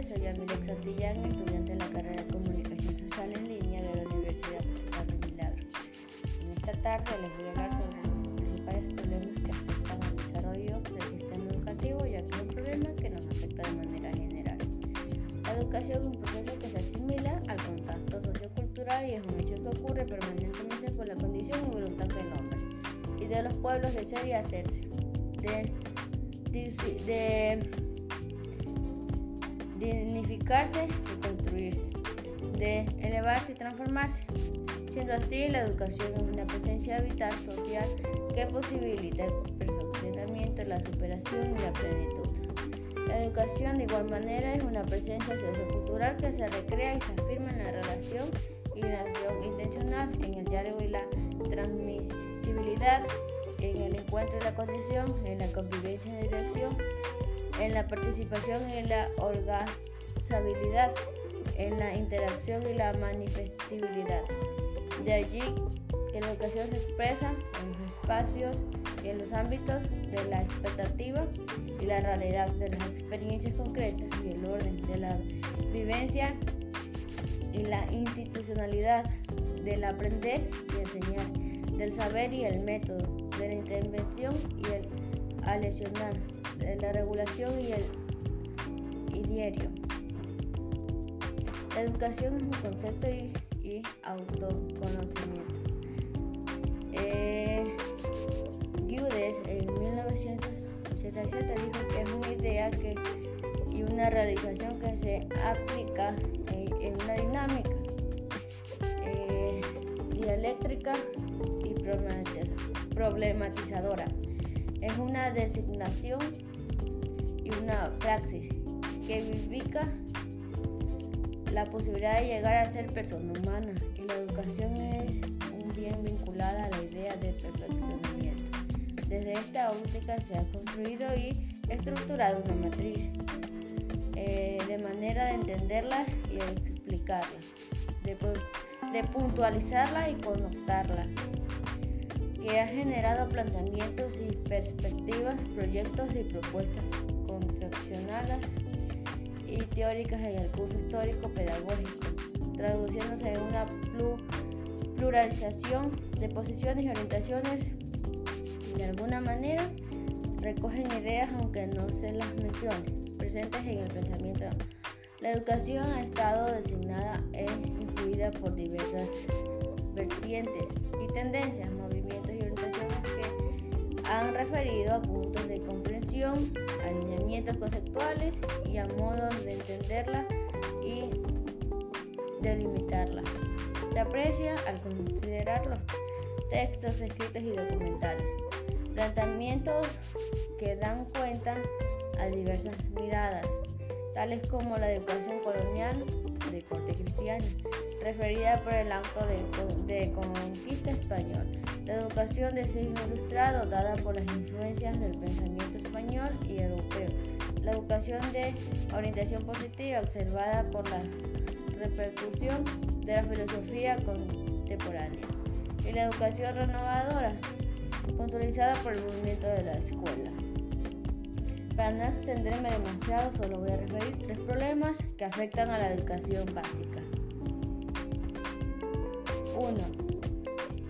tardes, soy Yamilex Santillán, estudiante de la carrera de Comunicación Social en línea de la Universidad Carlos Milagro. En esta tarde les voy a hablar sobre los principales problemas que afectan al desarrollo del sistema educativo, ya que es un problema que nos afecta de manera general. La educación es un proceso que se asimila al contacto sociocultural y es un hecho que ocurre permanentemente por la condición y voluntad del hombre y de los pueblos de ser y hacerse. De, de, de dignificarse y construirse, de elevarse y transformarse. Siendo así, la educación es una presencia vital social que posibilita el perfeccionamiento, la superación y la plenitud. La educación de igual manera es una presencia sociocultural que se recrea y se afirma en la relación y la acción intencional, en el diálogo y la transmisibilidad, en el encuentro y la condición, en la convivencia y la dirección, en la participación y la organizabilidad, en la interacción y la manifestibilidad. De allí que la educación se expresa en los espacios y en los ámbitos de la expectativa y la realidad de las experiencias concretas y el orden de la vivencia y la institucionalidad del aprender y enseñar, del saber y el método, de la intervención y el alesionar, la regulación y el diario. La educación es un concepto y, autoconocimiento. Eh, en 1987 dijo que es una idea que, y una realización que se aplica en, una dinámica eh, dialéctrica y problematizadora es una designación una praxis que vivifica la posibilidad de llegar a ser persona humana y la educación es un bien vinculada a la idea de perfeccionamiento. Desde esta óptica se ha construido y estructurado una matriz eh, de manera de entenderla y explicarla, de, de puntualizarla y connotarla que ha generado planteamientos y perspectivas, proyectos y propuestas concepcionales y teóricas en el curso histórico pedagógico, traduciéndose en una pluralización de posiciones y orientaciones. De alguna manera recogen ideas aunque no se las mencione, presentes en el pensamiento. La educación ha estado designada e influida por diversas vertientes y tendencias, han referido a puntos de comprensión, alineamientos conceptuales y a modos de entenderla y delimitarla. Se aprecia al considerar los textos escritos y documentales, planteamientos que dan cuenta a diversas miradas, tales como la educación colonial de corte cristiano, referida por el acto de, conquista español. La educación de signo ilustrado, dada por las influencias del pensamiento español y europeo. La educación de orientación positiva, observada por la repercusión de la filosofía contemporánea. Y la educación renovadora, puntualizada por el movimiento de la escuela. Para no extenderme demasiado, solo voy a referir tres problemas que afectan a la educación básica. 1.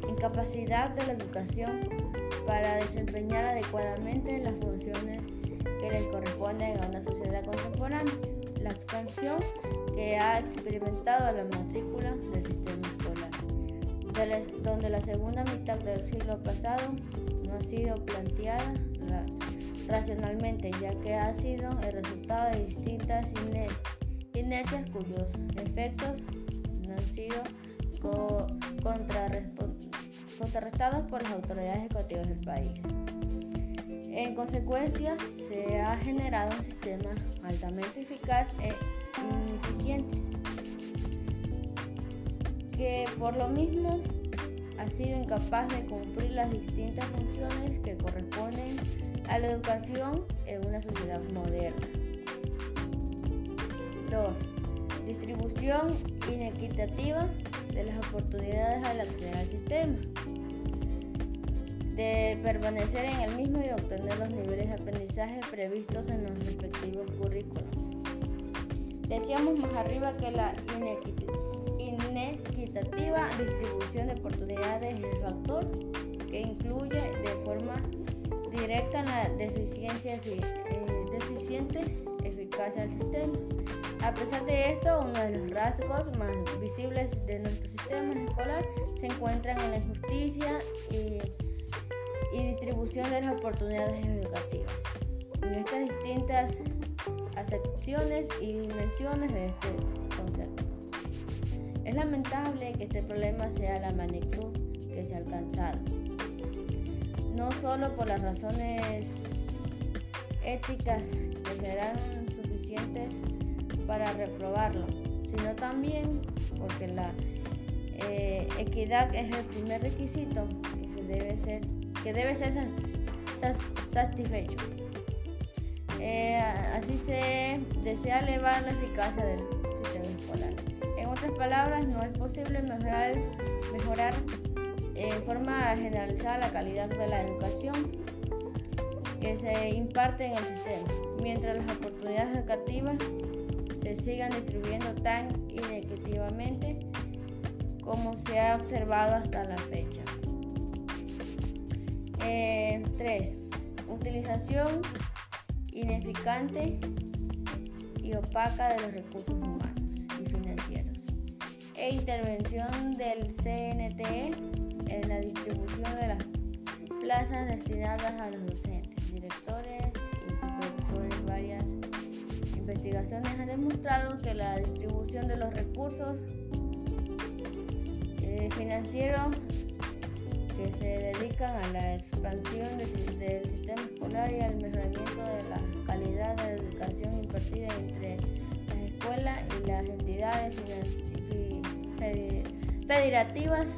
Incapacidad de la educación para desempeñar adecuadamente las funciones que les corresponden a una sociedad contemporánea. La expansión que ha experimentado la matrícula del sistema escolar, donde la segunda mitad del siglo pasado no ha sido planteada racionalmente, ya que ha sido el resultado de distintas inercias cuyos efectos no han sido contrarrestados por las autoridades ejecutivas del país. En consecuencia, se ha generado un sistema altamente eficaz e ineficiente, que por lo mismo ha sido incapaz de cumplir las distintas funciones que corresponden a la educación en una sociedad moderna. 2. Distribución inequitativa de las oportunidades al acceder al sistema, de permanecer en el mismo y obtener los niveles de aprendizaje previstos en los respectivos currículos. Decíamos más arriba que la inequitativa distribución de oportunidades es el factor que incluye de forma directa la deficiencia eh, deficiente eficacia del sistema. A pesar de esto, uno de los rasgos más visibles de nuestro sistema escolar se encuentra en la injusticia y, distribución de las oportunidades educativas. En estas distintas acepciones y dimensiones de este concepto. Es lamentable que este problema sea la magnitud que se ha alcanzado, no solo por las razones éticas que serán para reprobarlo, sino también porque la eh, equidad es el primer requisito que, debe, ser, que debe ser satisfecho. Eh, así se desea elevar la eficacia del sistema escolar. En otras palabras, no es posible mejorar, mejorar en forma generalizada la calidad de la educación que se imparte en el sistema, mientras las oportunidades educativas se sigan distribuyendo tan inequitativamente como se ha observado hasta la fecha. 3. Eh, utilización ineficante y opaca de los recursos humanos y financieros. E intervención del CNTE en la distribución de las plazas destinadas a los docentes, directores y supervisores. Varias investigaciones han demostrado que la distribución de los recursos eh, financieros que se dedican a la expansión del, sistema escolar y al mejoramiento de la calidad de la educación impartida entre las escuelas y las entidades federativas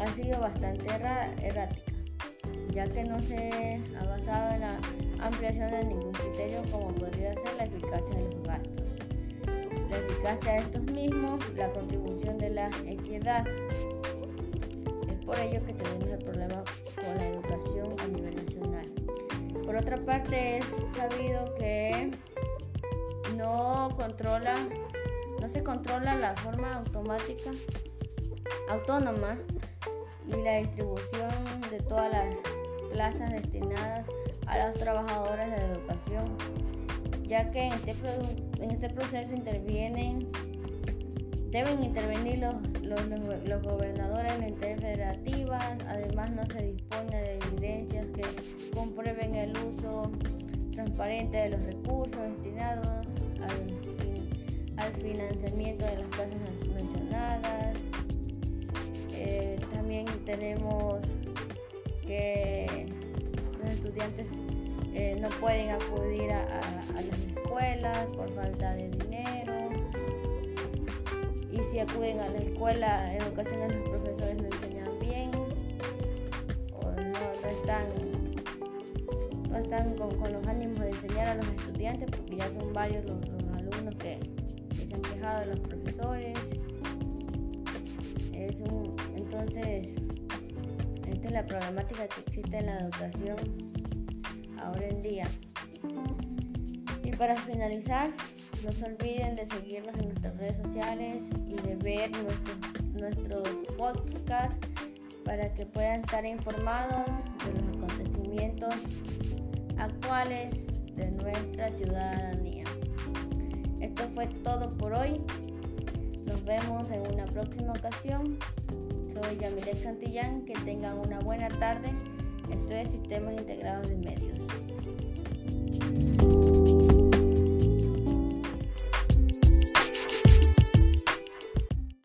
ha sido bastante errática ya que no se ha basado en la ampliación de ningún criterio como podría ser la eficacia de los gastos, la eficacia de estos mismos, la contribución de la equidad. Es por ello que tenemos el problema con la educación a nivel nacional. Por otra parte, es sabido que no controla, no se controla la forma automática, autónoma y la distribución de todas las plazas destinadas a los trabajadores de educación, ya que en este, en este proceso intervienen, deben intervenir los, los, gobernadores de las federativas, además no se dispone de evidencias que comprueben el uso transparente de los recursos destinados al, al financiamiento de las plazas mencionadas. También tenemos que los estudiantes eh, no pueden acudir a, las escuelas por falta de dinero. Y si acuden a la escuela en ocasiones los profesores no enseñan bien o no, están no están con, los ánimos de enseñar a los estudiantes porque ya son varios los, alumnos que, se han quejado de los profesores. Es un, entonces esta es la problemática que existe en la educación ahora en día. Y para finalizar, no se olviden de seguirnos en nuestras redes sociales y de ver nuestros, podcasts para que puedan estar informados de los acontecimientos actuales de nuestra ciudadanía. Esto fue todo por hoy. Nos vemos en una próxima ocasión. Soy Yamilek Santillán. Que tengan una buena tarde. estoy es Sistemas Integrados de Medios.